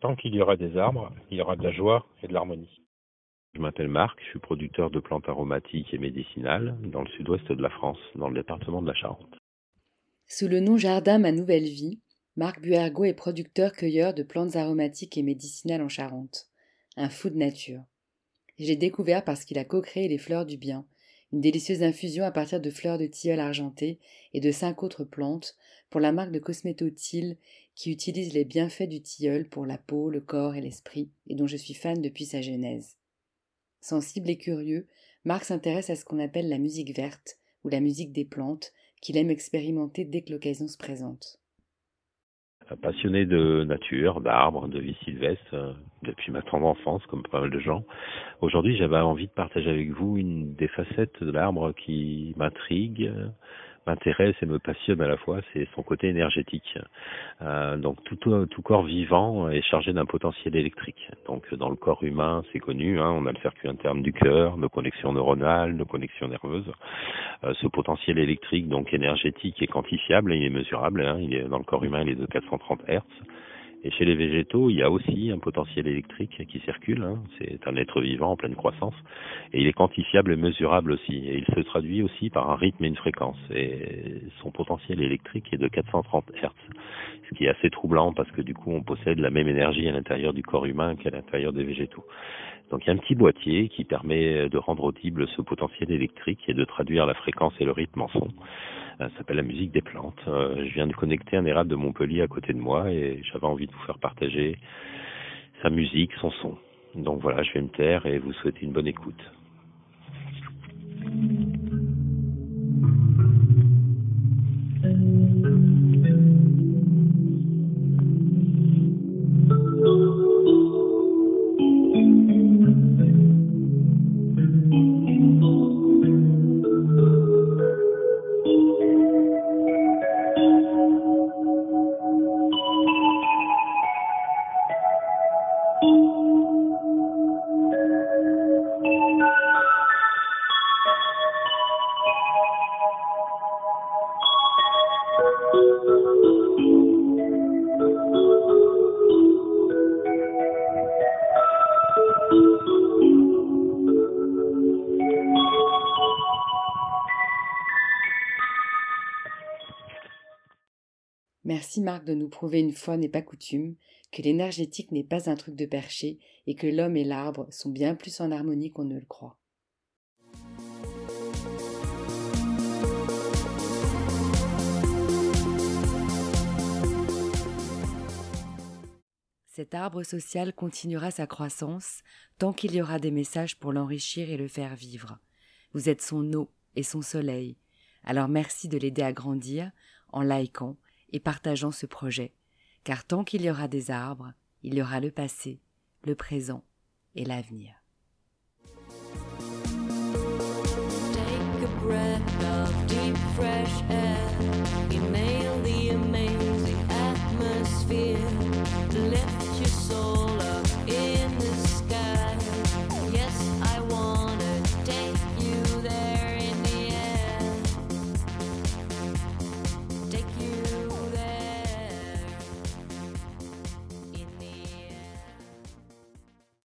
Tant qu'il y aura des arbres, il y aura de la joie et de l'harmonie. Je m'appelle Marc, je suis producteur de plantes aromatiques et médicinales dans le sud-ouest de la France, dans le département de la Charente. Sous le nom Jardin Ma Nouvelle Vie, Marc Buergo est producteur-cueilleur de plantes aromatiques et médicinales en Charente. Un fou de nature. Je l'ai découvert parce qu'il a co-créé les fleurs du bien, une délicieuse infusion à partir de fleurs de tilleul argenté et de cinq autres plantes pour la marque de Cosmétotil qui utilise les bienfaits du tilleul pour la peau, le corps et l'esprit et dont je suis fan depuis sa genèse. Sensible et curieux, Marc s'intéresse à ce qu'on appelle la musique verte ou la musique des plantes qu'il aime expérimenter dès que l'occasion se présente. Passionné de nature, d'arbres, de vie sylvestre, euh, depuis ma tendre enfance, comme pas mal de gens. Aujourd'hui, j'avais envie de partager avec vous une des facettes de l'arbre qui m'intrigue, m'intéresse et me passionne à la fois, c'est son côté énergétique. Euh, donc tout, tout, corps vivant est chargé d'un potentiel électrique. Donc dans le corps humain, c'est connu, hein, on a le circuit interne du cœur, nos connexions neuronales, nos connexions nerveuses. Euh, ce potentiel électrique, donc énergétique, est quantifiable et il est mesurable. Hein, il est dans le corps humain, il est de 430 Hz. Et chez les végétaux, il y a aussi un potentiel électrique qui circule. Hein. C'est un être vivant en pleine croissance. Et il est quantifiable et mesurable aussi. Et il se traduit aussi par un rythme et une fréquence. Et son potentiel électrique est de 430 Hz. Ce qui est assez troublant parce que du coup, on possède la même énergie à l'intérieur du corps humain qu'à l'intérieur des végétaux. Donc il y a un petit boîtier qui permet de rendre audible ce potentiel électrique et de traduire la fréquence et le rythme en son. Ça s'appelle la musique des plantes. Euh, je viens de connecter un érable de Montpellier à côté de moi et j'avais envie de vous faire partager sa musique, son son. Donc voilà, je vais me taire et vous souhaiter une bonne écoute. Merci Marc de nous prouver une fois n'est pas coutume que l'énergétique n'est pas un truc de perché et que l'homme et l'arbre sont bien plus en harmonie qu'on ne le croit. Cet arbre social continuera sa croissance tant qu'il y aura des messages pour l'enrichir et le faire vivre. Vous êtes son eau et son soleil. Alors merci de l'aider à grandir en likant et partageons ce projet, car tant qu'il y aura des arbres, il y aura le passé, le présent et l'avenir. Lift your soul.